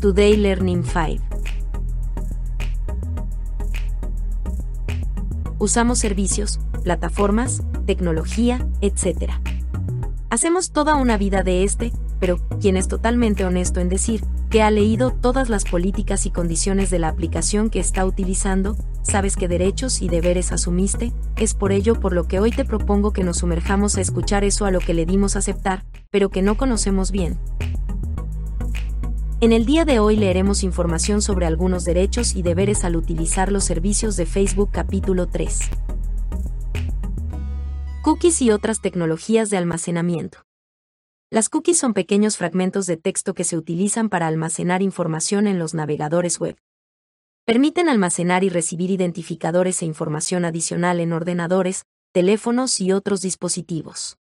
Today Learning 5. Usamos servicios, plataformas, tecnología, etc. Hacemos toda una vida de este, pero quien es totalmente honesto en decir que ha leído todas las políticas y condiciones de la aplicación que está utilizando, sabes qué derechos y deberes asumiste, es por ello por lo que hoy te propongo que nos sumerjamos a escuchar eso a lo que le dimos aceptar, pero que no conocemos bien. En el día de hoy leeremos información sobre algunos derechos y deberes al utilizar los servicios de Facebook capítulo 3. Cookies y otras tecnologías de almacenamiento. Las cookies son pequeños fragmentos de texto que se utilizan para almacenar información en los navegadores web. Permiten almacenar y recibir identificadores e información adicional en ordenadores, teléfonos y otros dispositivos.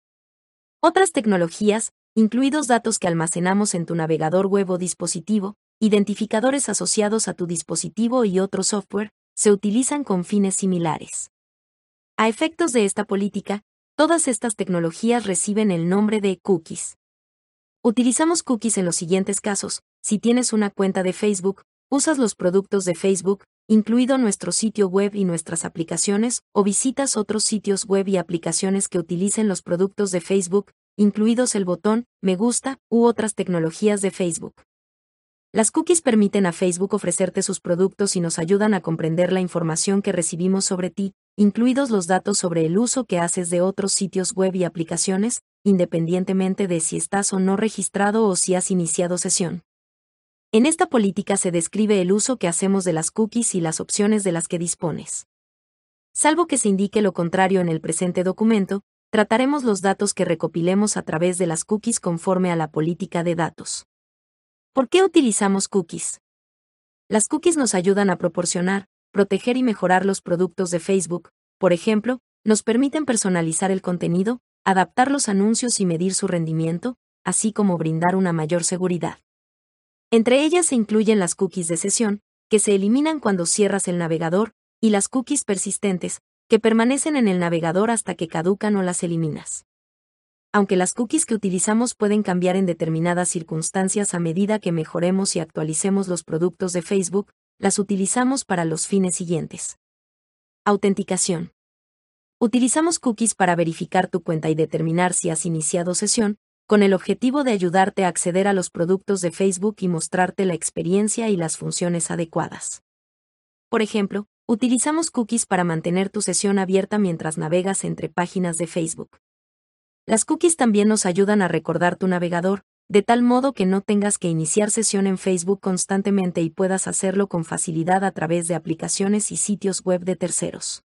Otras tecnologías, incluidos datos que almacenamos en tu navegador web o dispositivo, identificadores asociados a tu dispositivo y otro software, se utilizan con fines similares. A efectos de esta política, Todas estas tecnologías reciben el nombre de cookies. Utilizamos cookies en los siguientes casos. Si tienes una cuenta de Facebook, usas los productos de Facebook, incluido nuestro sitio web y nuestras aplicaciones, o visitas otros sitios web y aplicaciones que utilicen los productos de Facebook, incluidos el botón me gusta u otras tecnologías de Facebook. Las cookies permiten a Facebook ofrecerte sus productos y nos ayudan a comprender la información que recibimos sobre ti, incluidos los datos sobre el uso que haces de otros sitios web y aplicaciones, independientemente de si estás o no registrado o si has iniciado sesión. En esta política se describe el uso que hacemos de las cookies y las opciones de las que dispones. Salvo que se indique lo contrario en el presente documento, trataremos los datos que recopilemos a través de las cookies conforme a la política de datos. ¿Por qué utilizamos cookies? Las cookies nos ayudan a proporcionar, proteger y mejorar los productos de Facebook, por ejemplo, nos permiten personalizar el contenido, adaptar los anuncios y medir su rendimiento, así como brindar una mayor seguridad. Entre ellas se incluyen las cookies de sesión, que se eliminan cuando cierras el navegador, y las cookies persistentes, que permanecen en el navegador hasta que caducan o las eliminas. Aunque las cookies que utilizamos pueden cambiar en determinadas circunstancias a medida que mejoremos y actualicemos los productos de Facebook, las utilizamos para los fines siguientes. Autenticación. Utilizamos cookies para verificar tu cuenta y determinar si has iniciado sesión, con el objetivo de ayudarte a acceder a los productos de Facebook y mostrarte la experiencia y las funciones adecuadas. Por ejemplo, utilizamos cookies para mantener tu sesión abierta mientras navegas entre páginas de Facebook. Las cookies también nos ayudan a recordar tu navegador, de tal modo que no tengas que iniciar sesión en Facebook constantemente y puedas hacerlo con facilidad a través de aplicaciones y sitios web de terceros.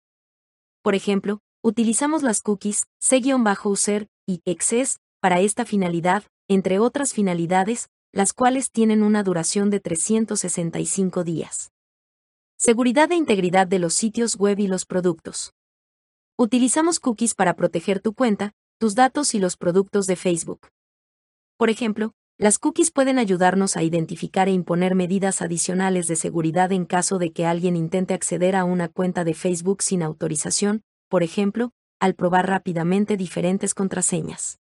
Por ejemplo, utilizamos las cookies C-user y Access para esta finalidad, entre otras finalidades, las cuales tienen una duración de 365 días. Seguridad e integridad de los sitios web y los productos. Utilizamos cookies para proteger tu cuenta, tus datos y los productos de Facebook. Por ejemplo, las cookies pueden ayudarnos a identificar e imponer medidas adicionales de seguridad en caso de que alguien intente acceder a una cuenta de Facebook sin autorización, por ejemplo, al probar rápidamente diferentes contraseñas.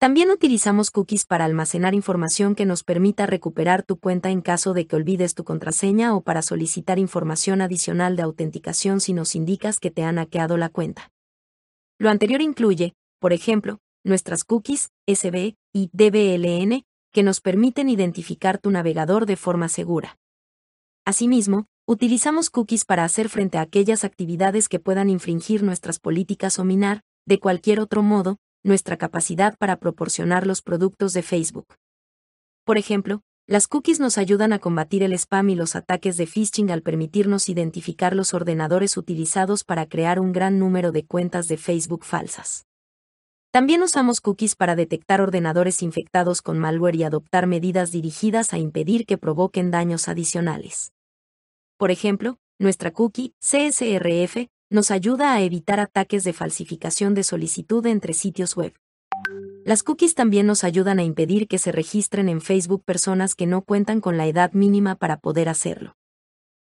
También utilizamos cookies para almacenar información que nos permita recuperar tu cuenta en caso de que olvides tu contraseña o para solicitar información adicional de autenticación si nos indicas que te han hackeado la cuenta. Lo anterior incluye, por ejemplo, nuestras cookies, SB y DBLN, que nos permiten identificar tu navegador de forma segura. Asimismo, utilizamos cookies para hacer frente a aquellas actividades que puedan infringir nuestras políticas o minar, de cualquier otro modo, nuestra capacidad para proporcionar los productos de Facebook. Por ejemplo, las cookies nos ayudan a combatir el spam y los ataques de phishing al permitirnos identificar los ordenadores utilizados para crear un gran número de cuentas de Facebook falsas. También usamos cookies para detectar ordenadores infectados con malware y adoptar medidas dirigidas a impedir que provoquen daños adicionales. Por ejemplo, nuestra cookie, CSRF, nos ayuda a evitar ataques de falsificación de solicitud entre sitios web. Las cookies también nos ayudan a impedir que se registren en Facebook personas que no cuentan con la edad mínima para poder hacerlo.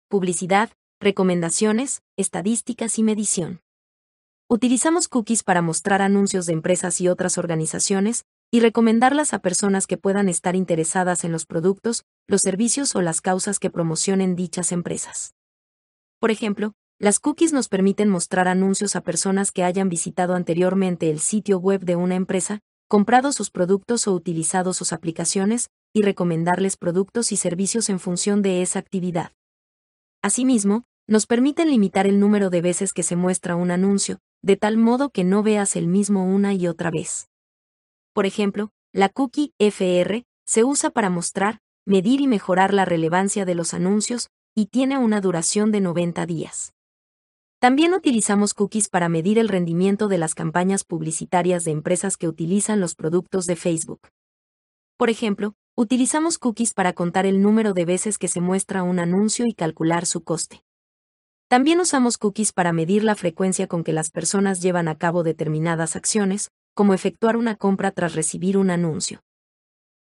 Publicidad, recomendaciones, estadísticas y medición. Utilizamos cookies para mostrar anuncios de empresas y otras organizaciones, y recomendarlas a personas que puedan estar interesadas en los productos, los servicios o las causas que promocionen dichas empresas. Por ejemplo, las cookies nos permiten mostrar anuncios a personas que hayan visitado anteriormente el sitio web de una empresa, comprado sus productos o utilizado sus aplicaciones, y recomendarles productos y servicios en función de esa actividad. Asimismo, nos permiten limitar el número de veces que se muestra un anuncio, de tal modo que no veas el mismo una y otra vez. Por ejemplo, la cookie FR se usa para mostrar, medir y mejorar la relevancia de los anuncios, y tiene una duración de 90 días. También utilizamos cookies para medir el rendimiento de las campañas publicitarias de empresas que utilizan los productos de Facebook. Por ejemplo, utilizamos cookies para contar el número de veces que se muestra un anuncio y calcular su coste. También usamos cookies para medir la frecuencia con que las personas llevan a cabo determinadas acciones, como efectuar una compra tras recibir un anuncio.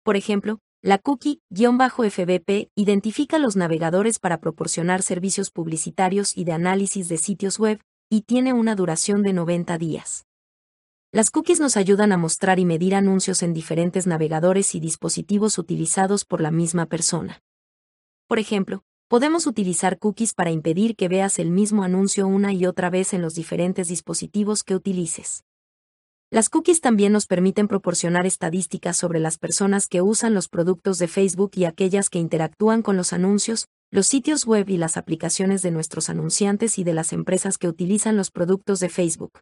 Por ejemplo, la cookie-FBP identifica los navegadores para proporcionar servicios publicitarios y de análisis de sitios web, y tiene una duración de 90 días. Las cookies nos ayudan a mostrar y medir anuncios en diferentes navegadores y dispositivos utilizados por la misma persona. Por ejemplo, podemos utilizar cookies para impedir que veas el mismo anuncio una y otra vez en los diferentes dispositivos que utilices. Las cookies también nos permiten proporcionar estadísticas sobre las personas que usan los productos de Facebook y aquellas que interactúan con los anuncios, los sitios web y las aplicaciones de nuestros anunciantes y de las empresas que utilizan los productos de Facebook.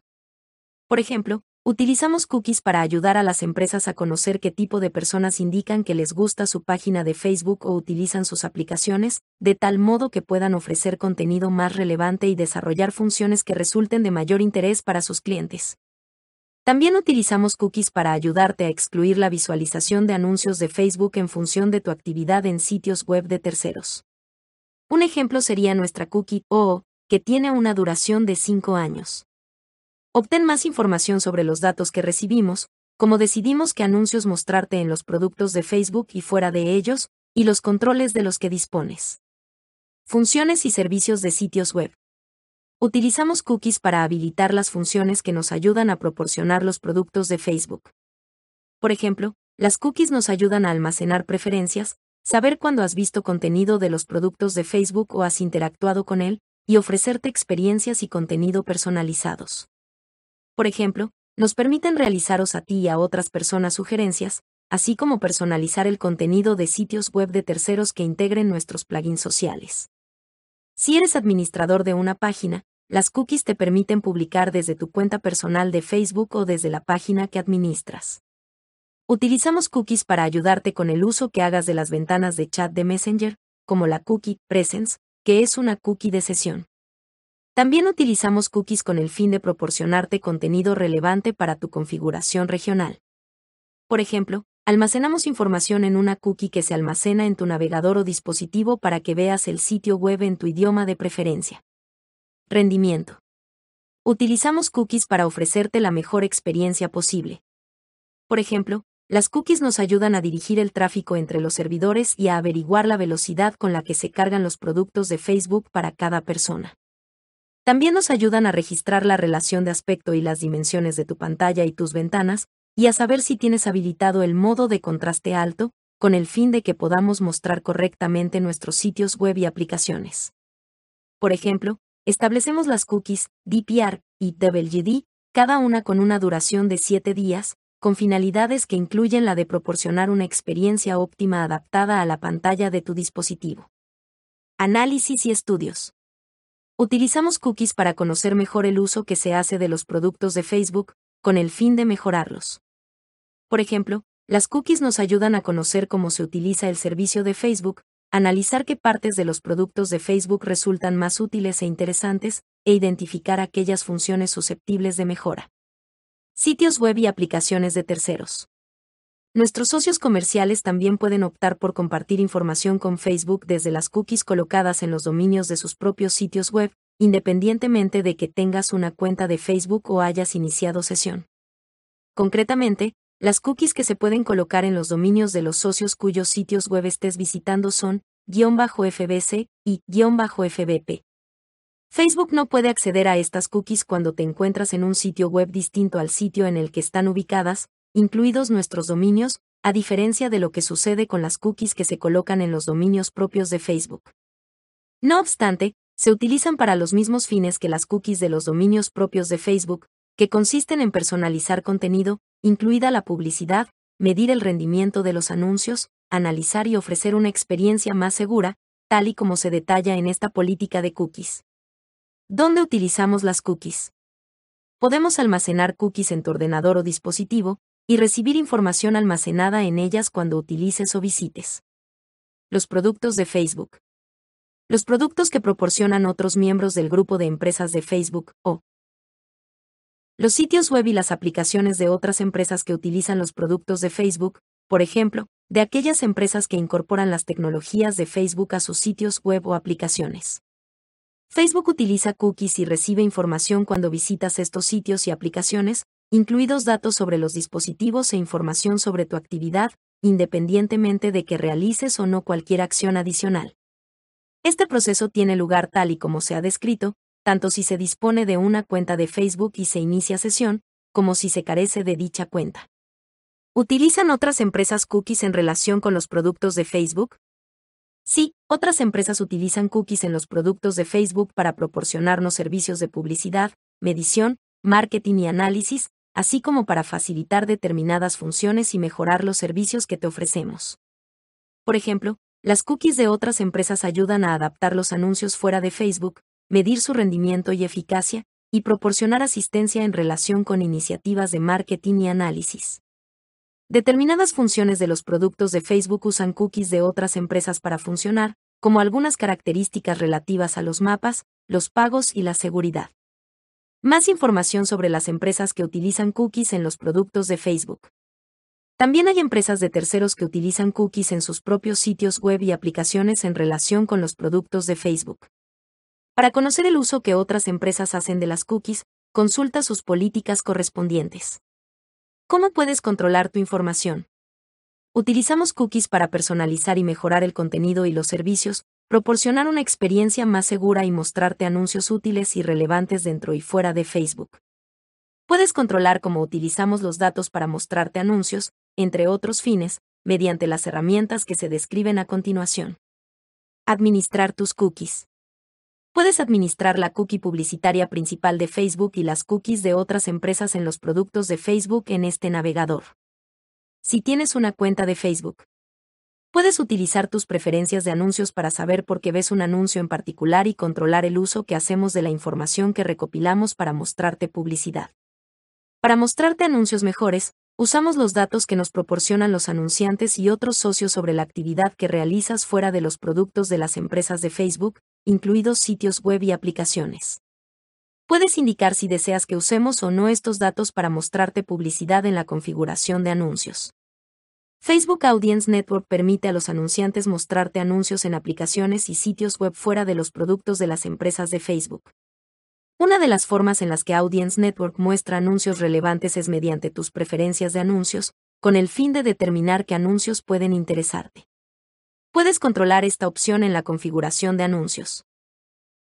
Por ejemplo, Utilizamos cookies para ayudar a las empresas a conocer qué tipo de personas indican que les gusta su página de Facebook o utilizan sus aplicaciones, de tal modo que puedan ofrecer contenido más relevante y desarrollar funciones que resulten de mayor interés para sus clientes. También utilizamos cookies para ayudarte a excluir la visualización de anuncios de Facebook en función de tu actividad en sitios web de terceros. Un ejemplo sería nuestra cookie OO, que tiene una duración de 5 años. Obtén más información sobre los datos que recibimos, cómo decidimos qué anuncios mostrarte en los productos de Facebook y fuera de ellos, y los controles de los que dispones. Funciones y servicios de sitios web. Utilizamos cookies para habilitar las funciones que nos ayudan a proporcionar los productos de Facebook. Por ejemplo, las cookies nos ayudan a almacenar preferencias, saber cuándo has visto contenido de los productos de Facebook o has interactuado con él, y ofrecerte experiencias y contenido personalizados por ejemplo, nos permiten realizaros a ti y a otras personas sugerencias, así como personalizar el contenido de sitios web de terceros que integren nuestros plugins sociales. Si eres administrador de una página, las cookies te permiten publicar desde tu cuenta personal de Facebook o desde la página que administras. Utilizamos cookies para ayudarte con el uso que hagas de las ventanas de chat de Messenger, como la cookie Presence, que es una cookie de sesión. También utilizamos cookies con el fin de proporcionarte contenido relevante para tu configuración regional. Por ejemplo, almacenamos información en una cookie que se almacena en tu navegador o dispositivo para que veas el sitio web en tu idioma de preferencia. Rendimiento. Utilizamos cookies para ofrecerte la mejor experiencia posible. Por ejemplo, las cookies nos ayudan a dirigir el tráfico entre los servidores y a averiguar la velocidad con la que se cargan los productos de Facebook para cada persona. También nos ayudan a registrar la relación de aspecto y las dimensiones de tu pantalla y tus ventanas, y a saber si tienes habilitado el modo de contraste alto, con el fin de que podamos mostrar correctamente nuestros sitios web y aplicaciones. Por ejemplo, establecemos las cookies DPR y WGD, cada una con una duración de 7 días, con finalidades que incluyen la de proporcionar una experiencia óptima adaptada a la pantalla de tu dispositivo. Análisis y estudios. Utilizamos cookies para conocer mejor el uso que se hace de los productos de Facebook, con el fin de mejorarlos. Por ejemplo, las cookies nos ayudan a conocer cómo se utiliza el servicio de Facebook, analizar qué partes de los productos de Facebook resultan más útiles e interesantes, e identificar aquellas funciones susceptibles de mejora. Sitios web y aplicaciones de terceros. Nuestros socios comerciales también pueden optar por compartir información con Facebook desde las cookies colocadas en los dominios de sus propios sitios web, independientemente de que tengas una cuenta de Facebook o hayas iniciado sesión. Concretamente, las cookies que se pueden colocar en los dominios de los socios cuyos sitios web estés visitando son FBC y FBP. Facebook no puede acceder a estas cookies cuando te encuentras en un sitio web distinto al sitio en el que están ubicadas, incluidos nuestros dominios, a diferencia de lo que sucede con las cookies que se colocan en los dominios propios de Facebook. No obstante, se utilizan para los mismos fines que las cookies de los dominios propios de Facebook, que consisten en personalizar contenido, incluida la publicidad, medir el rendimiento de los anuncios, analizar y ofrecer una experiencia más segura, tal y como se detalla en esta política de cookies. ¿Dónde utilizamos las cookies? Podemos almacenar cookies en tu ordenador o dispositivo, y recibir información almacenada en ellas cuando utilices o visites. Los productos de Facebook. Los productos que proporcionan otros miembros del grupo de empresas de Facebook, o los sitios web y las aplicaciones de otras empresas que utilizan los productos de Facebook, por ejemplo, de aquellas empresas que incorporan las tecnologías de Facebook a sus sitios web o aplicaciones. Facebook utiliza cookies y recibe información cuando visitas estos sitios y aplicaciones, incluidos datos sobre los dispositivos e información sobre tu actividad, independientemente de que realices o no cualquier acción adicional. Este proceso tiene lugar tal y como se ha descrito, tanto si se dispone de una cuenta de Facebook y se inicia sesión, como si se carece de dicha cuenta. ¿Utilizan otras empresas cookies en relación con los productos de Facebook? Sí, otras empresas utilizan cookies en los productos de Facebook para proporcionarnos servicios de publicidad, medición, marketing y análisis, así como para facilitar determinadas funciones y mejorar los servicios que te ofrecemos. Por ejemplo, las cookies de otras empresas ayudan a adaptar los anuncios fuera de Facebook, medir su rendimiento y eficacia, y proporcionar asistencia en relación con iniciativas de marketing y análisis. Determinadas funciones de los productos de Facebook usan cookies de otras empresas para funcionar, como algunas características relativas a los mapas, los pagos y la seguridad. Más información sobre las empresas que utilizan cookies en los productos de Facebook. También hay empresas de terceros que utilizan cookies en sus propios sitios web y aplicaciones en relación con los productos de Facebook. Para conocer el uso que otras empresas hacen de las cookies, consulta sus políticas correspondientes. ¿Cómo puedes controlar tu información? Utilizamos cookies para personalizar y mejorar el contenido y los servicios, proporcionar una experiencia más segura y mostrarte anuncios útiles y relevantes dentro y fuera de Facebook. Puedes controlar cómo utilizamos los datos para mostrarte anuncios, entre otros fines, mediante las herramientas que se describen a continuación. Administrar tus cookies. Puedes administrar la cookie publicitaria principal de Facebook y las cookies de otras empresas en los productos de Facebook en este navegador. Si tienes una cuenta de Facebook, Puedes utilizar tus preferencias de anuncios para saber por qué ves un anuncio en particular y controlar el uso que hacemos de la información que recopilamos para mostrarte publicidad. Para mostrarte anuncios mejores, usamos los datos que nos proporcionan los anunciantes y otros socios sobre la actividad que realizas fuera de los productos de las empresas de Facebook, incluidos sitios web y aplicaciones. Puedes indicar si deseas que usemos o no estos datos para mostrarte publicidad en la configuración de anuncios. Facebook Audience Network permite a los anunciantes mostrarte anuncios en aplicaciones y sitios web fuera de los productos de las empresas de Facebook. Una de las formas en las que Audience Network muestra anuncios relevantes es mediante tus preferencias de anuncios, con el fin de determinar qué anuncios pueden interesarte. Puedes controlar esta opción en la configuración de anuncios.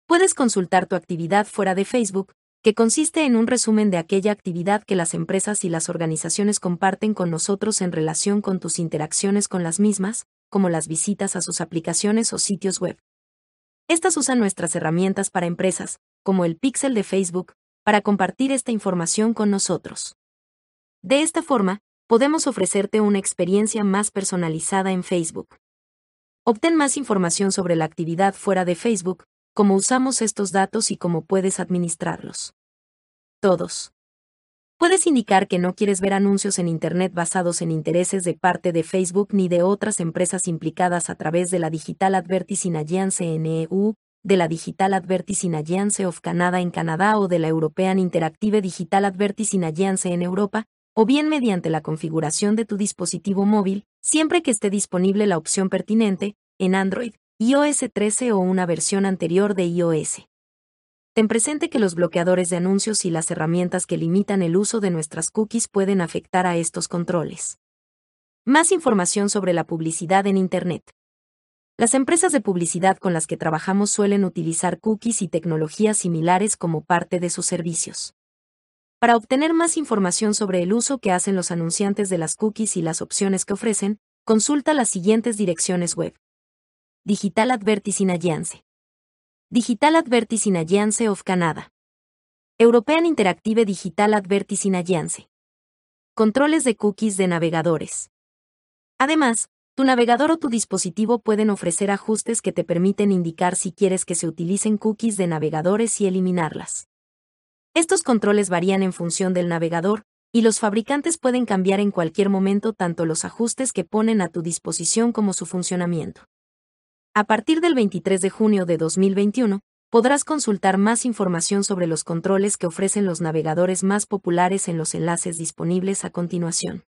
Puedes consultar tu actividad fuera de Facebook, que consiste en un resumen de aquella actividad que las empresas y las organizaciones comparten con nosotros en relación con tus interacciones con las mismas, como las visitas a sus aplicaciones o sitios web. Estas usan nuestras herramientas para empresas, como el Pixel de Facebook, para compartir esta información con nosotros. De esta forma, podemos ofrecerte una experiencia más personalizada en Facebook. Obtén más información sobre la actividad fuera de Facebook, cómo usamos estos datos y cómo puedes administrarlos. Todos. Puedes indicar que no quieres ver anuncios en Internet basados en intereses de parte de Facebook ni de otras empresas implicadas a través de la Digital Advertising Alliance NEU, de la Digital Advertising Alliance of Canada en Canadá o de la European Interactive Digital Advertising Alliance en Europa, o bien mediante la configuración de tu dispositivo móvil, siempre que esté disponible la opción pertinente, en Android, iOS 13 o una versión anterior de iOS. Ten presente que los bloqueadores de anuncios y las herramientas que limitan el uso de nuestras cookies pueden afectar a estos controles. Más información sobre la publicidad en Internet. Las empresas de publicidad con las que trabajamos suelen utilizar cookies y tecnologías similares como parte de sus servicios. Para obtener más información sobre el uso que hacen los anunciantes de las cookies y las opciones que ofrecen, consulta las siguientes direcciones web. Digital Advertising Alliance. Digital Advertising Alliance of Canada. European Interactive Digital Advertising Alliance. Controles de cookies de navegadores. Además, tu navegador o tu dispositivo pueden ofrecer ajustes que te permiten indicar si quieres que se utilicen cookies de navegadores y eliminarlas. Estos controles varían en función del navegador, y los fabricantes pueden cambiar en cualquier momento tanto los ajustes que ponen a tu disposición como su funcionamiento. A partir del 23 de junio de 2021, podrás consultar más información sobre los controles que ofrecen los navegadores más populares en los enlaces disponibles a continuación.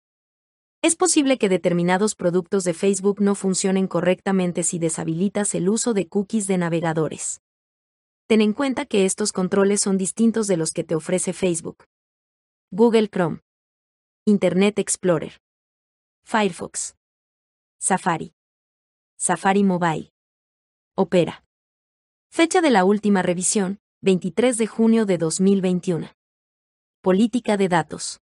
Es posible que determinados productos de Facebook no funcionen correctamente si deshabilitas el uso de cookies de navegadores. Ten en cuenta que estos controles son distintos de los que te ofrece Facebook. Google Chrome, Internet Explorer, Firefox, Safari, Safari Mobile. Opera. Fecha de la última revisión, 23 de junio de 2021. Política de datos.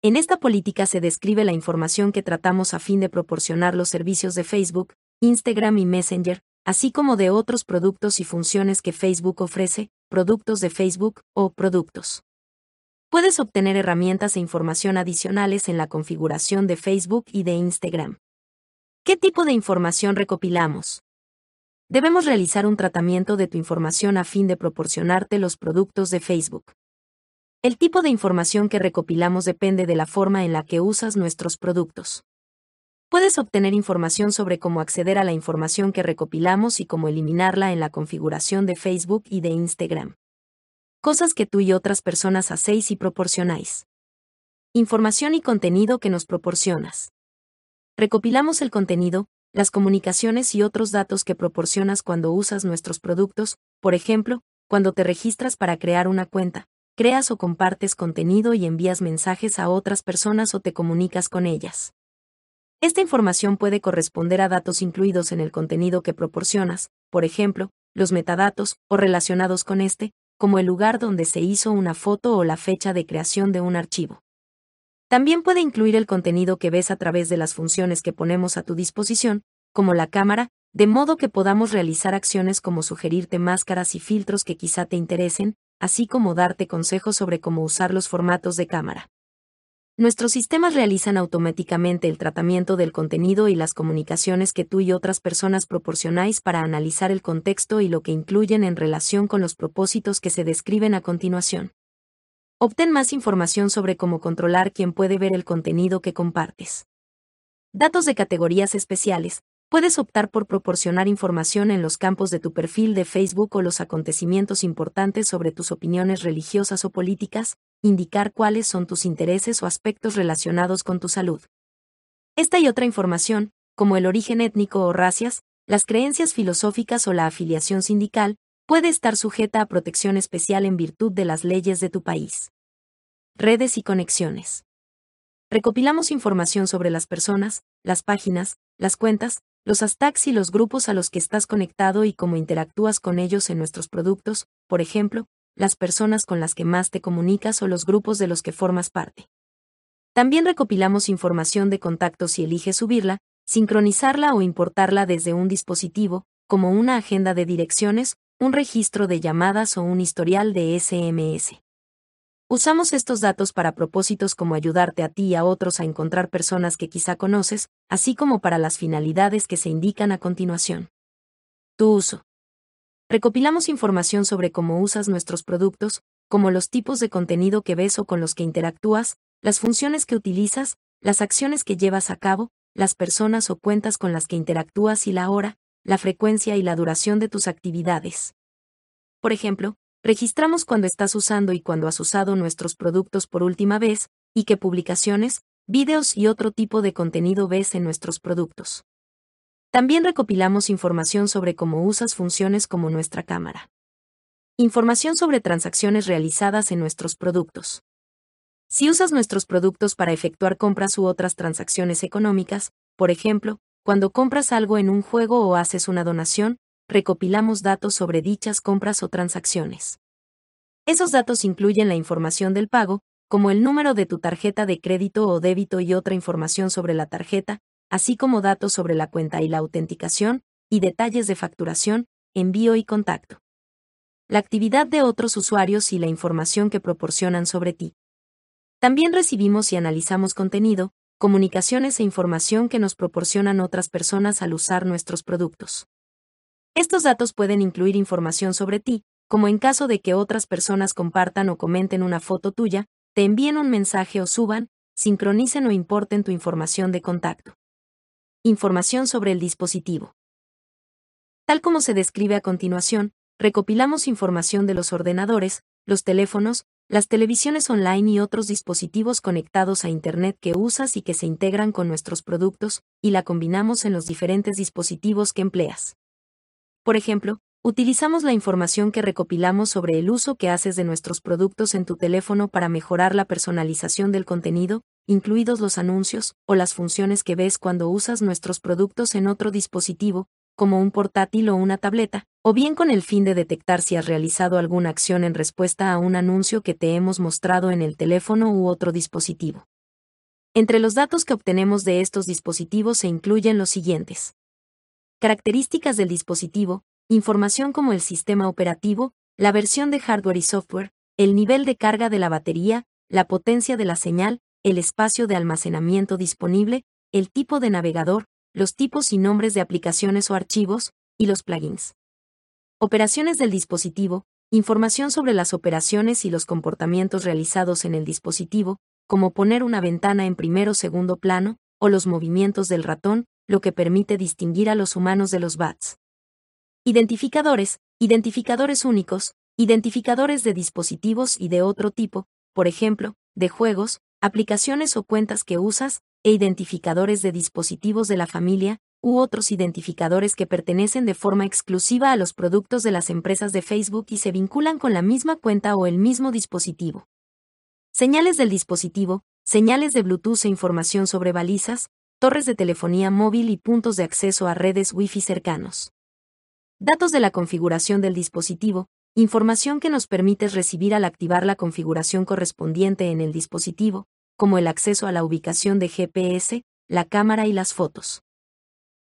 En esta política se describe la información que tratamos a fin de proporcionar los servicios de Facebook, Instagram y Messenger, así como de otros productos y funciones que Facebook ofrece, productos de Facebook o productos. Puedes obtener herramientas e información adicionales en la configuración de Facebook y de Instagram. ¿Qué tipo de información recopilamos? Debemos realizar un tratamiento de tu información a fin de proporcionarte los productos de Facebook. El tipo de información que recopilamos depende de la forma en la que usas nuestros productos. Puedes obtener información sobre cómo acceder a la información que recopilamos y cómo eliminarla en la configuración de Facebook y de Instagram. Cosas que tú y otras personas hacéis y proporcionáis. Información y contenido que nos proporcionas. Recopilamos el contenido, las comunicaciones y otros datos que proporcionas cuando usas nuestros productos, por ejemplo, cuando te registras para crear una cuenta, creas o compartes contenido y envías mensajes a otras personas o te comunicas con ellas. Esta información puede corresponder a datos incluidos en el contenido que proporcionas, por ejemplo, los metadatos, o relacionados con este, como el lugar donde se hizo una foto o la fecha de creación de un archivo. También puede incluir el contenido que ves a través de las funciones que ponemos a tu disposición, como la cámara, de modo que podamos realizar acciones como sugerirte máscaras y filtros que quizá te interesen, así como darte consejos sobre cómo usar los formatos de cámara. Nuestros sistemas realizan automáticamente el tratamiento del contenido y las comunicaciones que tú y otras personas proporcionáis para analizar el contexto y lo que incluyen en relación con los propósitos que se describen a continuación. Obtén más información sobre cómo controlar quién puede ver el contenido que compartes. Datos de categorías especiales. Puedes optar por proporcionar información en los campos de tu perfil de Facebook o los acontecimientos importantes sobre tus opiniones religiosas o políticas, indicar cuáles son tus intereses o aspectos relacionados con tu salud. Esta y otra información, como el origen étnico o racias, las creencias filosóficas o la afiliación sindical, puede estar sujeta a protección especial en virtud de las leyes de tu país. Redes y conexiones. Recopilamos información sobre las personas, las páginas, las cuentas, los hashtags y los grupos a los que estás conectado y cómo interactúas con ellos en nuestros productos, por ejemplo, las personas con las que más te comunicas o los grupos de los que formas parte. También recopilamos información de contactos si eliges subirla, sincronizarla o importarla desde un dispositivo, como una agenda de direcciones, un registro de llamadas o un historial de SMS. Usamos estos datos para propósitos como ayudarte a ti y a otros a encontrar personas que quizá conoces, así como para las finalidades que se indican a continuación. Tu uso. Recopilamos información sobre cómo usas nuestros productos, como los tipos de contenido que ves o con los que interactúas, las funciones que utilizas, las acciones que llevas a cabo, las personas o cuentas con las que interactúas y la hora, la frecuencia y la duración de tus actividades. Por ejemplo, registramos cuando estás usando y cuando has usado nuestros productos por última vez, y qué publicaciones, vídeos y otro tipo de contenido ves en nuestros productos. También recopilamos información sobre cómo usas funciones como nuestra cámara. Información sobre transacciones realizadas en nuestros productos. Si usas nuestros productos para efectuar compras u otras transacciones económicas, por ejemplo, cuando compras algo en un juego o haces una donación, recopilamos datos sobre dichas compras o transacciones. Esos datos incluyen la información del pago, como el número de tu tarjeta de crédito o débito y otra información sobre la tarjeta, así como datos sobre la cuenta y la autenticación, y detalles de facturación, envío y contacto. La actividad de otros usuarios y la información que proporcionan sobre ti. También recibimos y analizamos contenido, comunicaciones e información que nos proporcionan otras personas al usar nuestros productos. Estos datos pueden incluir información sobre ti, como en caso de que otras personas compartan o comenten una foto tuya, te envíen un mensaje o suban, sincronicen o importen tu información de contacto. Información sobre el dispositivo. Tal como se describe a continuación, recopilamos información de los ordenadores, los teléfonos, las televisiones online y otros dispositivos conectados a Internet que usas y que se integran con nuestros productos, y la combinamos en los diferentes dispositivos que empleas. Por ejemplo, utilizamos la información que recopilamos sobre el uso que haces de nuestros productos en tu teléfono para mejorar la personalización del contenido, incluidos los anuncios o las funciones que ves cuando usas nuestros productos en otro dispositivo, como un portátil o una tableta, o bien con el fin de detectar si has realizado alguna acción en respuesta a un anuncio que te hemos mostrado en el teléfono u otro dispositivo. Entre los datos que obtenemos de estos dispositivos se incluyen los siguientes. Características del dispositivo, información como el sistema operativo, la versión de hardware y software, el nivel de carga de la batería, la potencia de la señal, el espacio de almacenamiento disponible, el tipo de navegador, los tipos y nombres de aplicaciones o archivos, y los plugins. Operaciones del dispositivo, información sobre las operaciones y los comportamientos realizados en el dispositivo, como poner una ventana en primero o segundo plano, o los movimientos del ratón, lo que permite distinguir a los humanos de los bats. Identificadores, identificadores únicos, identificadores de dispositivos y de otro tipo, por ejemplo, de juegos, aplicaciones o cuentas que usas, e identificadores de dispositivos de la familia, u otros identificadores que pertenecen de forma exclusiva a los productos de las empresas de Facebook y se vinculan con la misma cuenta o el mismo dispositivo. Señales del dispositivo, señales de Bluetooth e información sobre balizas, torres de telefonía móvil y puntos de acceso a redes Wi-Fi cercanos. Datos de la configuración del dispositivo, información que nos permite recibir al activar la configuración correspondiente en el dispositivo, como el acceso a la ubicación de GPS, la cámara y las fotos.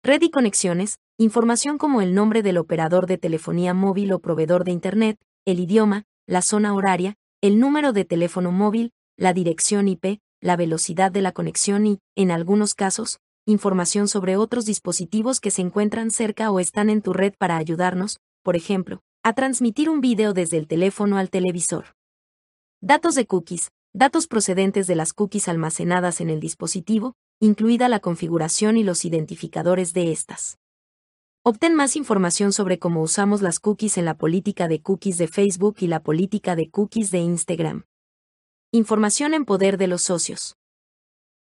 Red y conexiones, información como el nombre del operador de telefonía móvil o proveedor de Internet, el idioma, la zona horaria, el número de teléfono móvil, la dirección IP, la velocidad de la conexión y, en algunos casos, información sobre otros dispositivos que se encuentran cerca o están en tu red para ayudarnos, por ejemplo, a transmitir un video desde el teléfono al televisor. Datos de cookies, datos procedentes de las cookies almacenadas en el dispositivo, incluida la configuración y los identificadores de estas. Obtén más información sobre cómo usamos las cookies en la política de cookies de Facebook y la política de cookies de Instagram. Información en poder de los socios.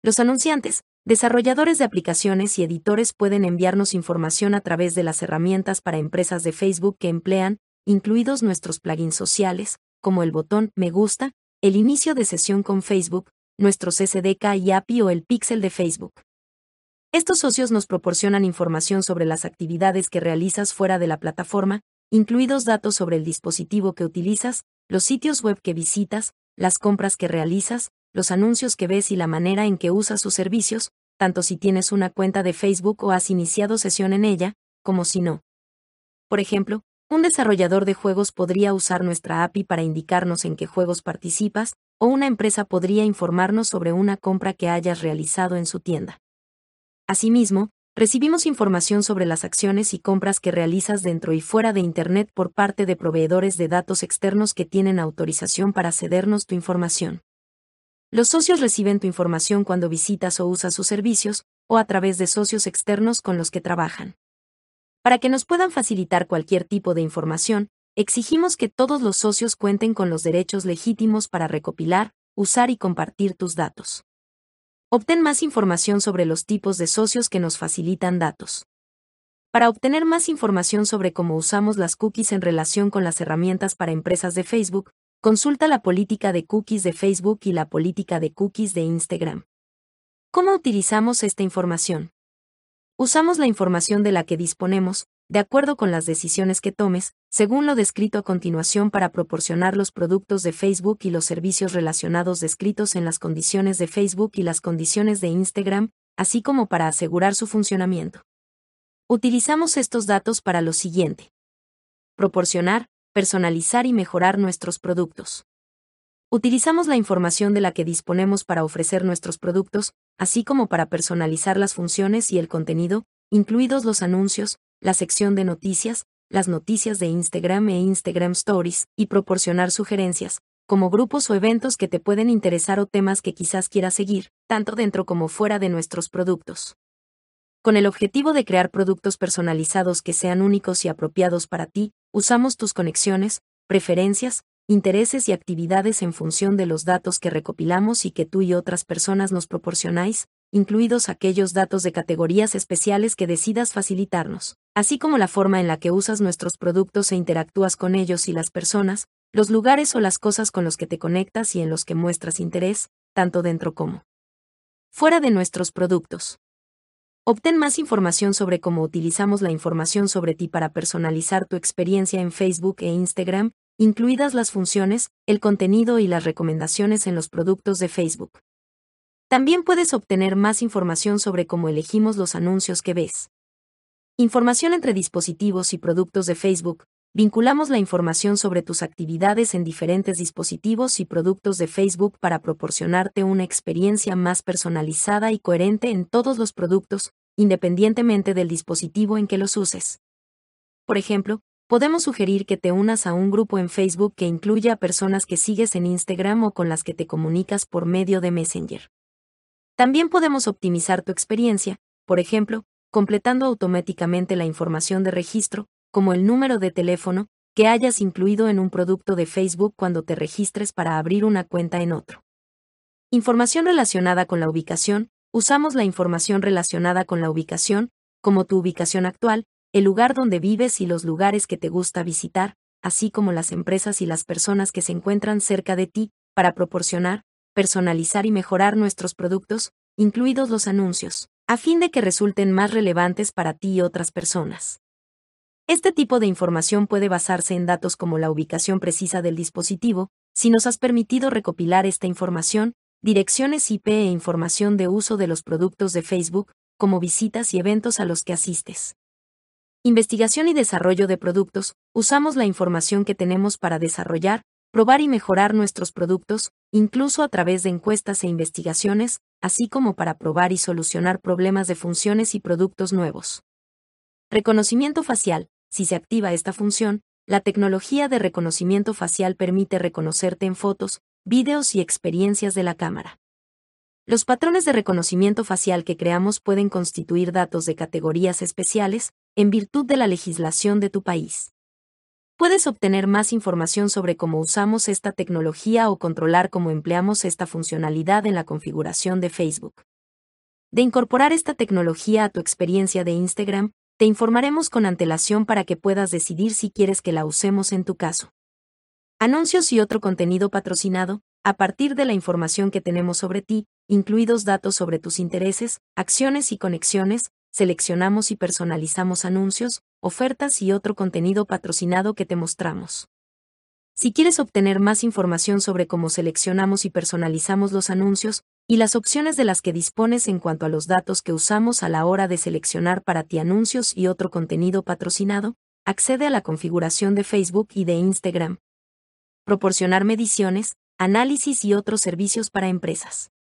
Los anunciantes, desarrolladores de aplicaciones y editores pueden enviarnos información a través de las herramientas para empresas de Facebook que emplean, incluidos nuestros plugins sociales, como el botón Me gusta, el inicio de sesión con Facebook, nuestros SDK y API o el pixel de Facebook. Estos socios nos proporcionan información sobre las actividades que realizas fuera de la plataforma, incluidos datos sobre el dispositivo que utilizas, los sitios web que visitas, las compras que realizas, los anuncios que ves y la manera en que usas sus servicios, tanto si tienes una cuenta de Facebook o has iniciado sesión en ella, como si no. Por ejemplo, un desarrollador de juegos podría usar nuestra API para indicarnos en qué juegos participas, o una empresa podría informarnos sobre una compra que hayas realizado en su tienda. Asimismo, recibimos información sobre las acciones y compras que realizas dentro y fuera de Internet por parte de proveedores de datos externos que tienen autorización para cedernos tu información. Los socios reciben tu información cuando visitas o usas sus servicios, o a través de socios externos con los que trabajan. Para que nos puedan facilitar cualquier tipo de información, exigimos que todos los socios cuenten con los derechos legítimos para recopilar, usar y compartir tus datos. Obtén más información sobre los tipos de socios que nos facilitan datos. Para obtener más información sobre cómo usamos las cookies en relación con las herramientas para empresas de Facebook, consulta la política de cookies de Facebook y la política de cookies de Instagram. ¿Cómo utilizamos esta información? Usamos la información de la que disponemos, de acuerdo con las decisiones que tomes, según lo descrito a continuación para proporcionar los productos de Facebook y los servicios relacionados descritos en las condiciones de Facebook y las condiciones de Instagram, así como para asegurar su funcionamiento. Utilizamos estos datos para lo siguiente. Proporcionar, personalizar y mejorar nuestros productos. Utilizamos la información de la que disponemos para ofrecer nuestros productos, así como para personalizar las funciones y el contenido, incluidos los anuncios, la sección de noticias, las noticias de Instagram e Instagram Stories, y proporcionar sugerencias, como grupos o eventos que te pueden interesar o temas que quizás quieras seguir, tanto dentro como fuera de nuestros productos. Con el objetivo de crear productos personalizados que sean únicos y apropiados para ti, usamos tus conexiones, preferencias, intereses y actividades en función de los datos que recopilamos y que tú y otras personas nos proporcionáis, incluidos aquellos datos de categorías especiales que decidas facilitarnos, así como la forma en la que usas nuestros productos e interactúas con ellos y las personas, los lugares o las cosas con los que te conectas y en los que muestras interés, tanto dentro como fuera de nuestros productos. Obtén más información sobre cómo utilizamos la información sobre ti para personalizar tu experiencia en Facebook e Instagram, incluidas las funciones, el contenido y las recomendaciones en los productos de Facebook. También puedes obtener más información sobre cómo elegimos los anuncios que ves. Información entre dispositivos y productos de Facebook. Vinculamos la información sobre tus actividades en diferentes dispositivos y productos de Facebook para proporcionarte una experiencia más personalizada y coherente en todos los productos, independientemente del dispositivo en que los uses. Por ejemplo, podemos sugerir que te unas a un grupo en Facebook que incluya a personas que sigues en Instagram o con las que te comunicas por medio de Messenger. También podemos optimizar tu experiencia, por ejemplo, completando automáticamente la información de registro, como el número de teléfono, que hayas incluido en un producto de Facebook cuando te registres para abrir una cuenta en otro. Información relacionada con la ubicación, usamos la información relacionada con la ubicación, como tu ubicación actual, el lugar donde vives y los lugares que te gusta visitar, así como las empresas y las personas que se encuentran cerca de ti, para proporcionar, personalizar y mejorar nuestros productos, incluidos los anuncios, a fin de que resulten más relevantes para ti y otras personas. Este tipo de información puede basarse en datos como la ubicación precisa del dispositivo, si nos has permitido recopilar esta información, direcciones IP e información de uso de los productos de Facebook, como visitas y eventos a los que asistes. Investigación y desarrollo de productos, usamos la información que tenemos para desarrollar, probar y mejorar nuestros productos, incluso a través de encuestas e investigaciones, así como para probar y solucionar problemas de funciones y productos nuevos. Reconocimiento facial. Si se activa esta función, la tecnología de reconocimiento facial permite reconocerte en fotos, vídeos y experiencias de la cámara. Los patrones de reconocimiento facial que creamos pueden constituir datos de categorías especiales, en virtud de la legislación de tu país. Puedes obtener más información sobre cómo usamos esta tecnología o controlar cómo empleamos esta funcionalidad en la configuración de Facebook. De incorporar esta tecnología a tu experiencia de Instagram, te informaremos con antelación para que puedas decidir si quieres que la usemos en tu caso. Anuncios y otro contenido patrocinado, a partir de la información que tenemos sobre ti, incluidos datos sobre tus intereses, acciones y conexiones, seleccionamos y personalizamos anuncios, ofertas y otro contenido patrocinado que te mostramos. Si quieres obtener más información sobre cómo seleccionamos y personalizamos los anuncios, y las opciones de las que dispones en cuanto a los datos que usamos a la hora de seleccionar para ti anuncios y otro contenido patrocinado, accede a la configuración de Facebook y de Instagram. Proporcionar mediciones, análisis y otros servicios para empresas.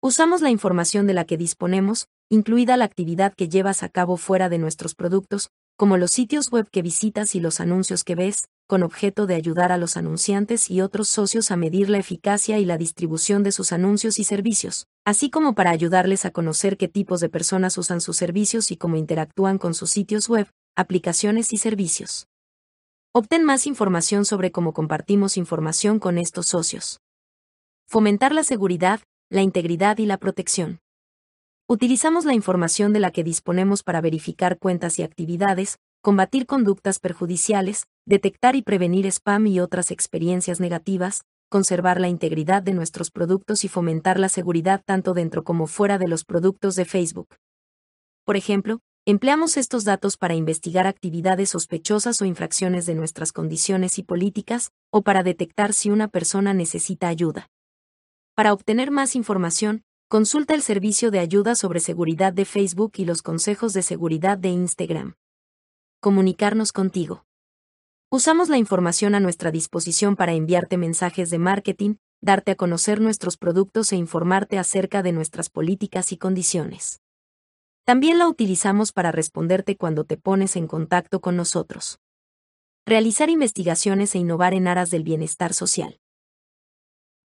Usamos la información de la que disponemos, incluida la actividad que llevas a cabo fuera de nuestros productos, como los sitios web que visitas y los anuncios que ves, con objeto de ayudar a los anunciantes y otros socios a medir la eficacia y la distribución de sus anuncios y servicios, así como para ayudarles a conocer qué tipos de personas usan sus servicios y cómo interactúan con sus sitios web, aplicaciones y servicios. Obtén más información sobre cómo compartimos información con estos socios. Fomentar la seguridad, la integridad y la protección. Utilizamos la información de la que disponemos para verificar cuentas y actividades, combatir conductas perjudiciales, detectar y prevenir spam y otras experiencias negativas, conservar la integridad de nuestros productos y fomentar la seguridad tanto dentro como fuera de los productos de Facebook. Por ejemplo, empleamos estos datos para investigar actividades sospechosas o infracciones de nuestras condiciones y políticas, o para detectar si una persona necesita ayuda. Para obtener más información, consulta el servicio de ayuda sobre seguridad de Facebook y los consejos de seguridad de Instagram. Comunicarnos contigo. Usamos la información a nuestra disposición para enviarte mensajes de marketing, darte a conocer nuestros productos e informarte acerca de nuestras políticas y condiciones. También la utilizamos para responderte cuando te pones en contacto con nosotros. Realizar investigaciones e innovar en aras del bienestar social.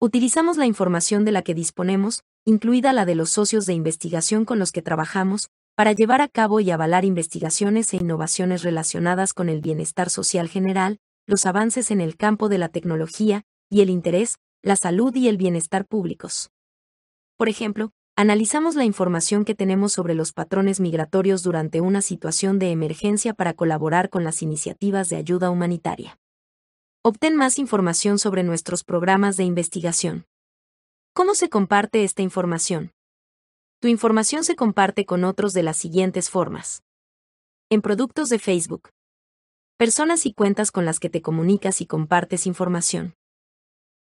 Utilizamos la información de la que disponemos, incluida la de los socios de investigación con los que trabajamos, para llevar a cabo y avalar investigaciones e innovaciones relacionadas con el bienestar social general, los avances en el campo de la tecnología, y el interés, la salud y el bienestar públicos. Por ejemplo, analizamos la información que tenemos sobre los patrones migratorios durante una situación de emergencia para colaborar con las iniciativas de ayuda humanitaria. Obtén más información sobre nuestros programas de investigación. ¿Cómo se comparte esta información? Tu información se comparte con otros de las siguientes formas. En productos de Facebook. Personas y cuentas con las que te comunicas y compartes información.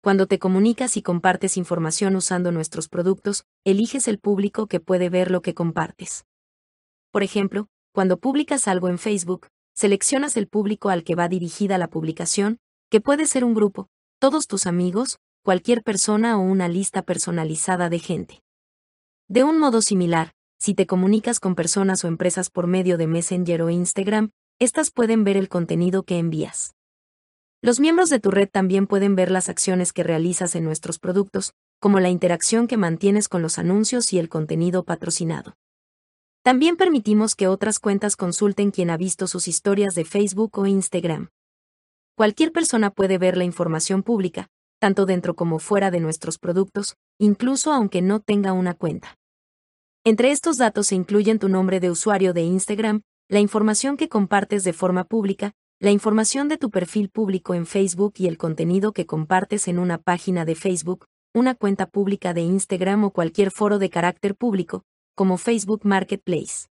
Cuando te comunicas y compartes información usando nuestros productos, eliges el público que puede ver lo que compartes. Por ejemplo, cuando publicas algo en Facebook, seleccionas el público al que va dirigida la publicación, que puede ser un grupo, todos tus amigos, cualquier persona o una lista personalizada de gente. De un modo similar, si te comunicas con personas o empresas por medio de Messenger o Instagram, estas pueden ver el contenido que envías. Los miembros de tu red también pueden ver las acciones que realizas en nuestros productos, como la interacción que mantienes con los anuncios y el contenido patrocinado. También permitimos que otras cuentas consulten quien ha visto sus historias de Facebook o Instagram. Cualquier persona puede ver la información pública, tanto dentro como fuera de nuestros productos, incluso aunque no tenga una cuenta. Entre estos datos se incluyen tu nombre de usuario de Instagram, la información que compartes de forma pública, la información de tu perfil público en Facebook y el contenido que compartes en una página de Facebook, una cuenta pública de Instagram o cualquier foro de carácter público, como Facebook Marketplace.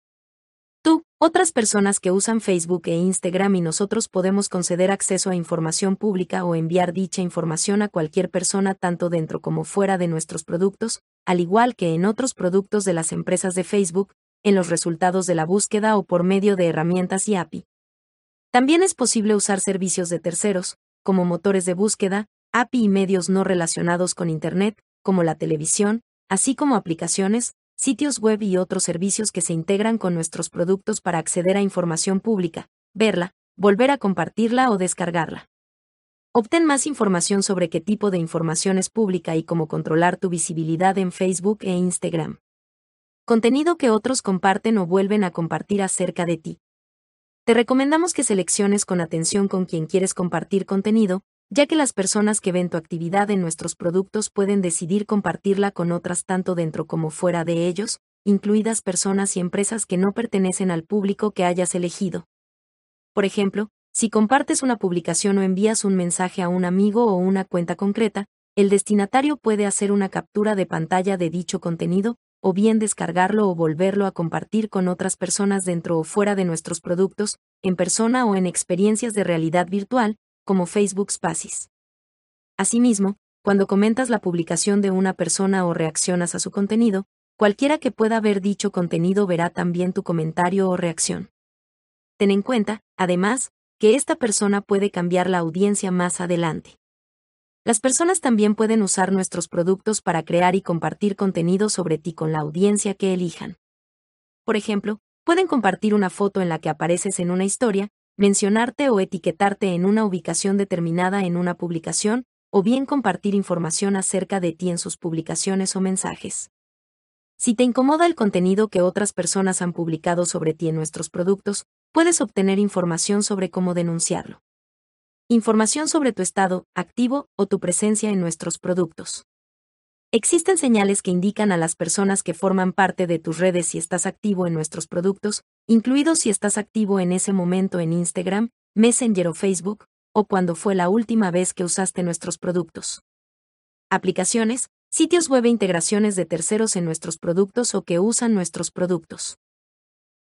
Tú, otras personas que usan Facebook e Instagram y nosotros podemos conceder acceso a información pública o enviar dicha información a cualquier persona tanto dentro como fuera de nuestros productos, al igual que en otros productos de las empresas de Facebook, en los resultados de la búsqueda o por medio de herramientas y API. También es posible usar servicios de terceros, como motores de búsqueda, API y medios no relacionados con Internet, como la televisión, así como aplicaciones, sitios web y otros servicios que se integran con nuestros productos para acceder a información pública, verla, volver a compartirla o descargarla. Obtén más información sobre qué tipo de información es pública y cómo controlar tu visibilidad en Facebook e Instagram. Contenido que otros comparten o vuelven a compartir acerca de ti. Te recomendamos que selecciones con atención con quien quieres compartir contenido, ya que las personas que ven tu actividad en nuestros productos pueden decidir compartirla con otras tanto dentro como fuera de ellos, incluidas personas y empresas que no pertenecen al público que hayas elegido. Por ejemplo, si compartes una publicación o envías un mensaje a un amigo o una cuenta concreta, el destinatario puede hacer una captura de pantalla de dicho contenido, o bien descargarlo o volverlo a compartir con otras personas dentro o fuera de nuestros productos, en persona o en experiencias de realidad virtual, como Facebook Spaces. Asimismo, cuando comentas la publicación de una persona o reaccionas a su contenido, cualquiera que pueda ver dicho contenido verá también tu comentario o reacción. Ten en cuenta, además, que esta persona puede cambiar la audiencia más adelante. Las personas también pueden usar nuestros productos para crear y compartir contenido sobre ti con la audiencia que elijan. Por ejemplo, pueden compartir una foto en la que apareces en una historia, mencionarte o etiquetarte en una ubicación determinada en una publicación, o bien compartir información acerca de ti en sus publicaciones o mensajes. Si te incomoda el contenido que otras personas han publicado sobre ti en nuestros productos, puedes obtener información sobre cómo denunciarlo. Información sobre tu estado activo o tu presencia en nuestros productos. Existen señales que indican a las personas que forman parte de tus redes si estás activo en nuestros productos, incluidos si estás activo en ese momento en Instagram, Messenger o Facebook, o cuando fue la última vez que usaste nuestros productos. Aplicaciones, sitios web e integraciones de terceros en nuestros productos o que usan nuestros productos.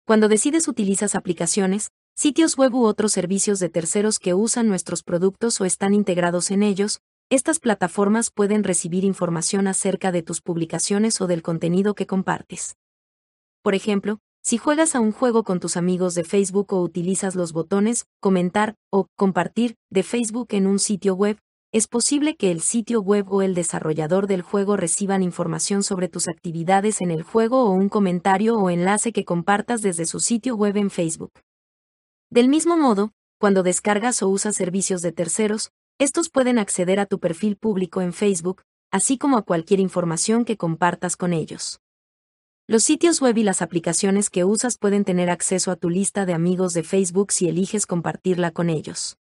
Cuando decides utilizas aplicaciones, sitios web u otros servicios de terceros que usan nuestros productos o están integrados en ellos, estas plataformas pueden recibir información acerca de tus publicaciones o del contenido que compartes. Por ejemplo, si juegas a un juego con tus amigos de Facebook o utilizas los botones comentar o compartir de Facebook en un sitio web, es posible que el sitio web o el desarrollador del juego reciban información sobre tus actividades en el juego o un comentario o enlace que compartas desde su sitio web en Facebook. Del mismo modo, cuando descargas o usas servicios de terceros, estos pueden acceder a tu perfil público en Facebook, así como a cualquier información que compartas con ellos. Los sitios web y las aplicaciones que usas pueden tener acceso a tu lista de amigos de Facebook si eliges compartirla con ellos.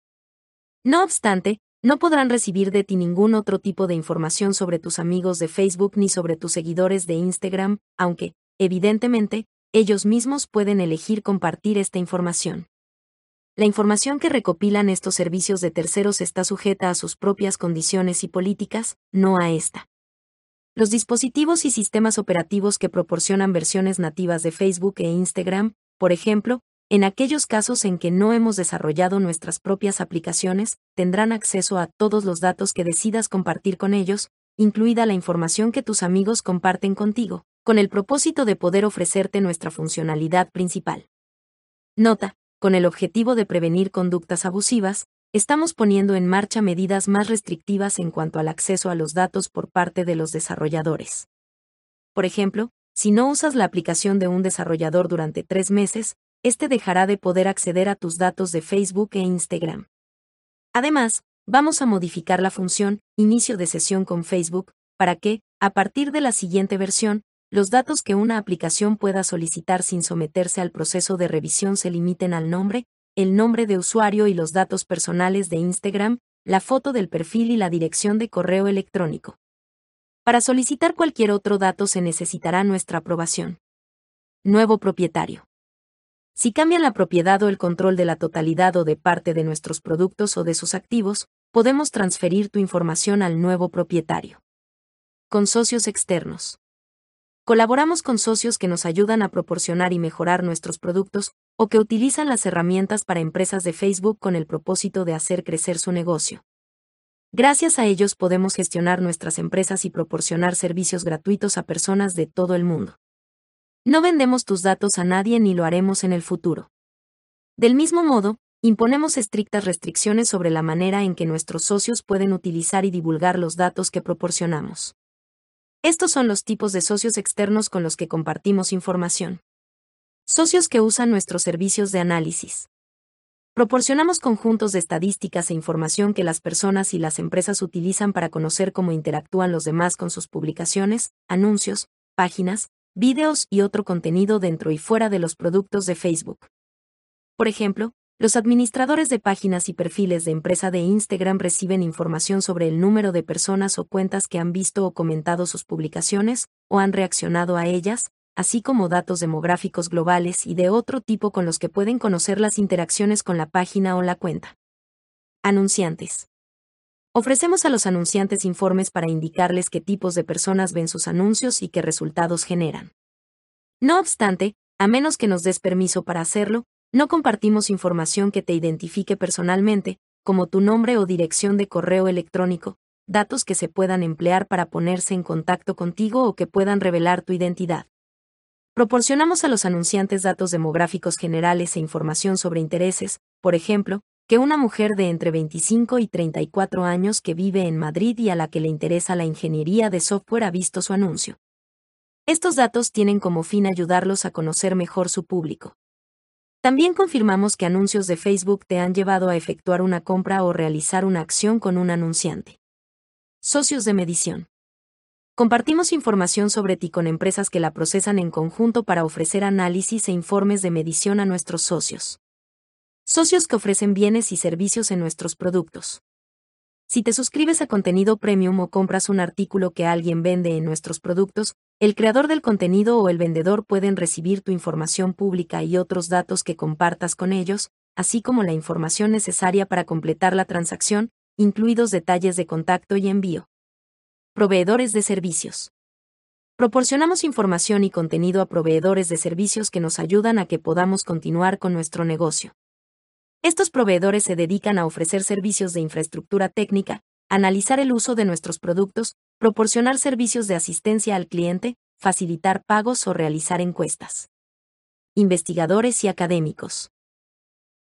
No obstante, no podrán recibir de ti ningún otro tipo de información sobre tus amigos de Facebook ni sobre tus seguidores de Instagram, aunque, evidentemente, ellos mismos pueden elegir compartir esta información. La información que recopilan estos servicios de terceros está sujeta a sus propias condiciones y políticas, no a esta. Los dispositivos y sistemas operativos que proporcionan versiones nativas de Facebook e Instagram, por ejemplo, en aquellos casos en que no hemos desarrollado nuestras propias aplicaciones, tendrán acceso a todos los datos que decidas compartir con ellos, incluida la información que tus amigos comparten contigo, con el propósito de poder ofrecerte nuestra funcionalidad principal. Nota, con el objetivo de prevenir conductas abusivas, estamos poniendo en marcha medidas más restrictivas en cuanto al acceso a los datos por parte de los desarrolladores. Por ejemplo, si no usas la aplicación de un desarrollador durante tres meses, este dejará de poder acceder a tus datos de Facebook e Instagram. Además, vamos a modificar la función Inicio de sesión con Facebook, para que, a partir de la siguiente versión, los datos que una aplicación pueda solicitar sin someterse al proceso de revisión se limiten al nombre, el nombre de usuario y los datos personales de Instagram, la foto del perfil y la dirección de correo electrónico. Para solicitar cualquier otro dato se necesitará nuestra aprobación. Nuevo propietario. Si cambian la propiedad o el control de la totalidad o de parte de nuestros productos o de sus activos, podemos transferir tu información al nuevo propietario. Con socios externos. Colaboramos con socios que nos ayudan a proporcionar y mejorar nuestros productos, o que utilizan las herramientas para empresas de Facebook con el propósito de hacer crecer su negocio. Gracias a ellos podemos gestionar nuestras empresas y proporcionar servicios gratuitos a personas de todo el mundo. No vendemos tus datos a nadie ni lo haremos en el futuro. Del mismo modo, imponemos estrictas restricciones sobre la manera en que nuestros socios pueden utilizar y divulgar los datos que proporcionamos. Estos son los tipos de socios externos con los que compartimos información. Socios que usan nuestros servicios de análisis. Proporcionamos conjuntos de estadísticas e información que las personas y las empresas utilizan para conocer cómo interactúan los demás con sus publicaciones, anuncios, páginas, vídeos y otro contenido dentro y fuera de los productos de Facebook. Por ejemplo, los administradores de páginas y perfiles de empresa de Instagram reciben información sobre el número de personas o cuentas que han visto o comentado sus publicaciones, o han reaccionado a ellas, así como datos demográficos globales y de otro tipo con los que pueden conocer las interacciones con la página o la cuenta. Anunciantes. Ofrecemos a los anunciantes informes para indicarles qué tipos de personas ven sus anuncios y qué resultados generan. No obstante, a menos que nos des permiso para hacerlo, no compartimos información que te identifique personalmente, como tu nombre o dirección de correo electrónico, datos que se puedan emplear para ponerse en contacto contigo o que puedan revelar tu identidad. Proporcionamos a los anunciantes datos demográficos generales e información sobre intereses, por ejemplo, que una mujer de entre 25 y 34 años que vive en Madrid y a la que le interesa la ingeniería de software ha visto su anuncio. Estos datos tienen como fin ayudarlos a conocer mejor su público. También confirmamos que anuncios de Facebook te han llevado a efectuar una compra o realizar una acción con un anunciante. Socios de medición. Compartimos información sobre ti con empresas que la procesan en conjunto para ofrecer análisis e informes de medición a nuestros socios. Socios que ofrecen bienes y servicios en nuestros productos. Si te suscribes a contenido premium o compras un artículo que alguien vende en nuestros productos, el creador del contenido o el vendedor pueden recibir tu información pública y otros datos que compartas con ellos, así como la información necesaria para completar la transacción, incluidos detalles de contacto y envío. Proveedores de servicios. Proporcionamos información y contenido a proveedores de servicios que nos ayudan a que podamos continuar con nuestro negocio. Estos proveedores se dedican a ofrecer servicios de infraestructura técnica, analizar el uso de nuestros productos, proporcionar servicios de asistencia al cliente, facilitar pagos o realizar encuestas. Investigadores y académicos.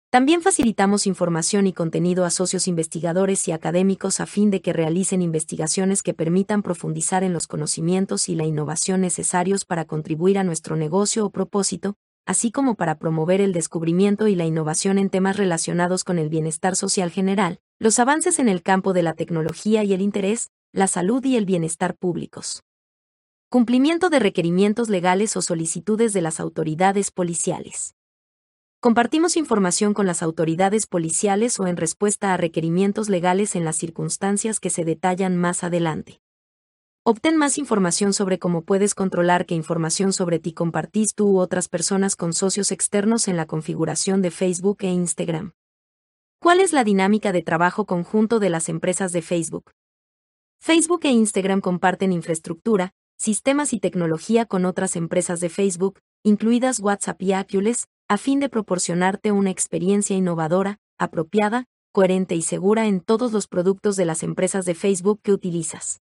También facilitamos información y contenido a socios investigadores y académicos a fin de que realicen investigaciones que permitan profundizar en los conocimientos y la innovación necesarios para contribuir a nuestro negocio o propósito, así como para promover el descubrimiento y la innovación en temas relacionados con el bienestar social general, los avances en el campo de la tecnología y el interés, la salud y el bienestar públicos. Cumplimiento de requerimientos legales o solicitudes de las autoridades policiales. Compartimos información con las autoridades policiales o en respuesta a requerimientos legales en las circunstancias que se detallan más adelante. Obtén más información sobre cómo puedes controlar qué información sobre ti compartís tú u otras personas con socios externos en la configuración de Facebook e Instagram. ¿Cuál es la dinámica de trabajo conjunto de las empresas de Facebook? Facebook e Instagram comparten infraestructura, sistemas y tecnología con otras empresas de Facebook, incluidas WhatsApp y Oculus, a fin de proporcionarte una experiencia innovadora, apropiada, coherente y segura en todos los productos de las empresas de Facebook que utilizas.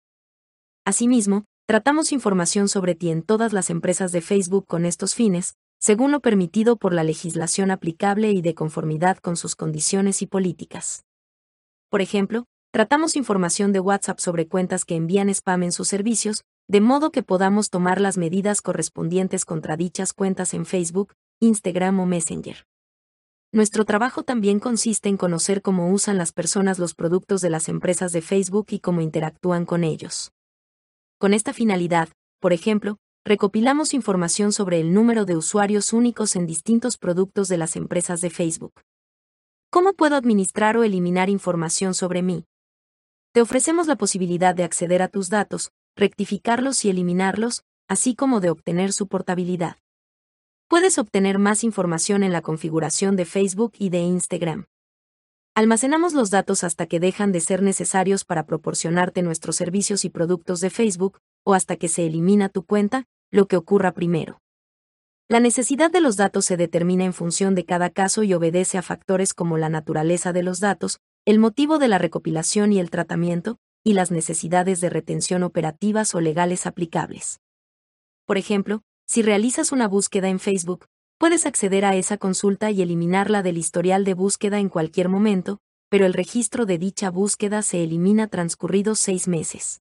Asimismo, tratamos información sobre ti en todas las empresas de Facebook con estos fines, según lo permitido por la legislación aplicable y de conformidad con sus condiciones y políticas. Por ejemplo, tratamos información de WhatsApp sobre cuentas que envían spam en sus servicios, de modo que podamos tomar las medidas correspondientes contra dichas cuentas en Facebook, Instagram o Messenger. Nuestro trabajo también consiste en conocer cómo usan las personas los productos de las empresas de Facebook y cómo interactúan con ellos. Con esta finalidad, por ejemplo, recopilamos información sobre el número de usuarios únicos en distintos productos de las empresas de Facebook. ¿Cómo puedo administrar o eliminar información sobre mí? Te ofrecemos la posibilidad de acceder a tus datos, rectificarlos y eliminarlos, así como de obtener su portabilidad. Puedes obtener más información en la configuración de Facebook y de Instagram. Almacenamos los datos hasta que dejan de ser necesarios para proporcionarte nuestros servicios y productos de Facebook, o hasta que se elimina tu cuenta, lo que ocurra primero. La necesidad de los datos se determina en función de cada caso y obedece a factores como la naturaleza de los datos, el motivo de la recopilación y el tratamiento, y las necesidades de retención operativas o legales aplicables. Por ejemplo, si realizas una búsqueda en Facebook, puedes acceder a esa consulta y eliminarla del historial de búsqueda en cualquier momento, pero el registro de dicha búsqueda se elimina transcurridos seis meses.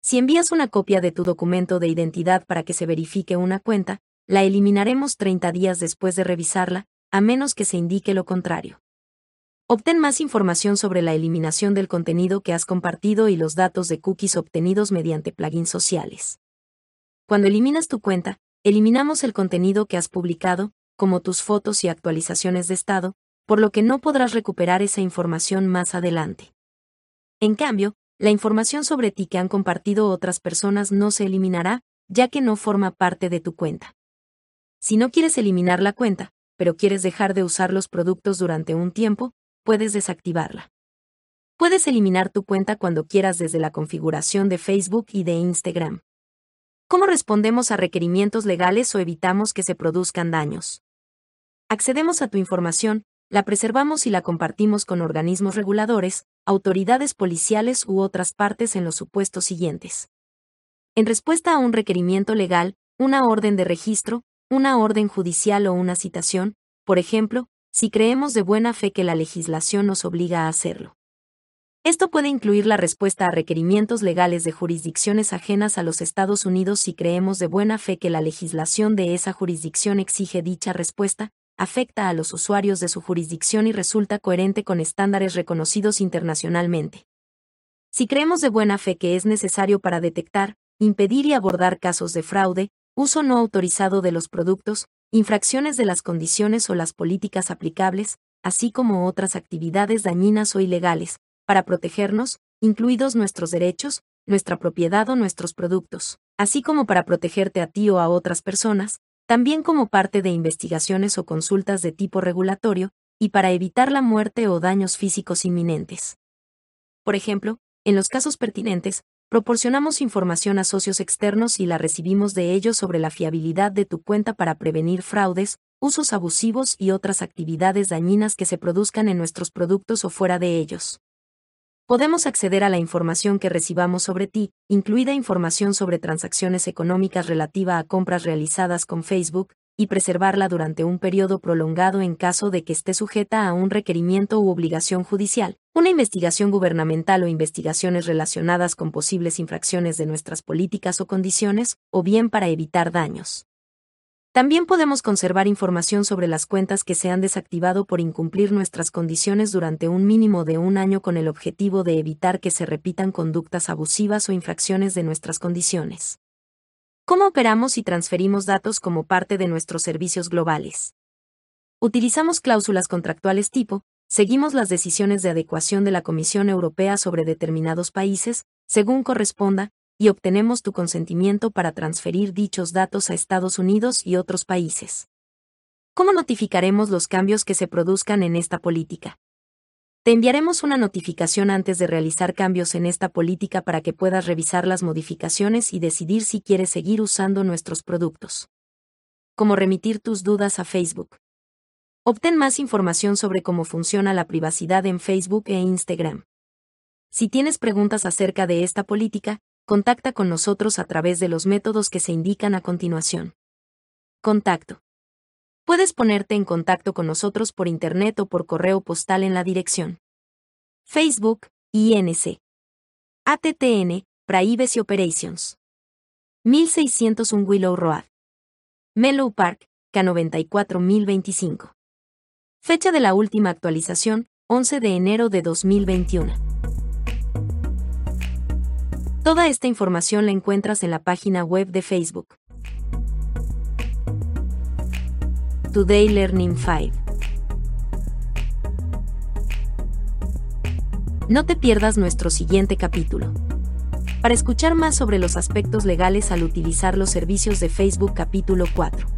Si envías una copia de tu documento de identidad para que se verifique una cuenta, la eliminaremos 30 días después de revisarla, a menos que se indique lo contrario. Obtén más información sobre la eliminación del contenido que has compartido y los datos de cookies obtenidos mediante plugins sociales. Cuando eliminas tu cuenta, eliminamos el contenido que has publicado, como tus fotos y actualizaciones de estado, por lo que no podrás recuperar esa información más adelante. En cambio, la información sobre ti que han compartido otras personas no se eliminará, ya que no forma parte de tu cuenta. Si no quieres eliminar la cuenta, pero quieres dejar de usar los productos durante un tiempo, puedes desactivarla. Puedes eliminar tu cuenta cuando quieras desde la configuración de Facebook y de Instagram. ¿Cómo respondemos a requerimientos legales o evitamos que se produzcan daños? Accedemos a tu información, la preservamos y la compartimos con organismos reguladores, autoridades policiales u otras partes en los supuestos siguientes. En respuesta a un requerimiento legal, una orden de registro, una orden judicial o una citación, por ejemplo, si creemos de buena fe que la legislación nos obliga a hacerlo. Esto puede incluir la respuesta a requerimientos legales de jurisdicciones ajenas a los Estados Unidos si creemos de buena fe que la legislación de esa jurisdicción exige dicha respuesta, afecta a los usuarios de su jurisdicción y resulta coherente con estándares reconocidos internacionalmente. Si creemos de buena fe que es necesario para detectar, impedir y abordar casos de fraude, uso no autorizado de los productos, infracciones de las condiciones o las políticas aplicables, así como otras actividades dañinas o ilegales, para protegernos, incluidos nuestros derechos, nuestra propiedad o nuestros productos, así como para protegerte a ti o a otras personas, también como parte de investigaciones o consultas de tipo regulatorio, y para evitar la muerte o daños físicos inminentes. Por ejemplo, en los casos pertinentes, proporcionamos información a socios externos y la recibimos de ellos sobre la fiabilidad de tu cuenta para prevenir fraudes, usos abusivos y otras actividades dañinas que se produzcan en nuestros productos o fuera de ellos. Podemos acceder a la información que recibamos sobre ti, incluida información sobre transacciones económicas relativa a compras realizadas con Facebook, y preservarla durante un periodo prolongado en caso de que esté sujeta a un requerimiento u obligación judicial, una investigación gubernamental o investigaciones relacionadas con posibles infracciones de nuestras políticas o condiciones, o bien para evitar daños. También podemos conservar información sobre las cuentas que se han desactivado por incumplir nuestras condiciones durante un mínimo de un año con el objetivo de evitar que se repitan conductas abusivas o infracciones de nuestras condiciones. ¿Cómo operamos y transferimos datos como parte de nuestros servicios globales? Utilizamos cláusulas contractuales tipo, seguimos las decisiones de adecuación de la Comisión Europea sobre determinados países, según corresponda, y obtenemos tu consentimiento para transferir dichos datos a Estados Unidos y otros países. ¿Cómo notificaremos los cambios que se produzcan en esta política? Te enviaremos una notificación antes de realizar cambios en esta política para que puedas revisar las modificaciones y decidir si quieres seguir usando nuestros productos. Cómo remitir tus dudas a Facebook. Obtén más información sobre cómo funciona la privacidad en Facebook e Instagram. Si tienes preguntas acerca de esta política, contacta con nosotros a través de los métodos que se indican a continuación. Contacto. Puedes ponerte en contacto con nosotros por internet o por correo postal en la dirección Facebook, INC. ATTN, Privacy Operations. 1601 Willow Road. Mellow Park, K94025. Fecha de la última actualización, 11 de enero de 2021. Toda esta información la encuentras en la página web de Facebook. Today Learning 5. No te pierdas nuestro siguiente capítulo. Para escuchar más sobre los aspectos legales al utilizar los servicios de Facebook capítulo 4.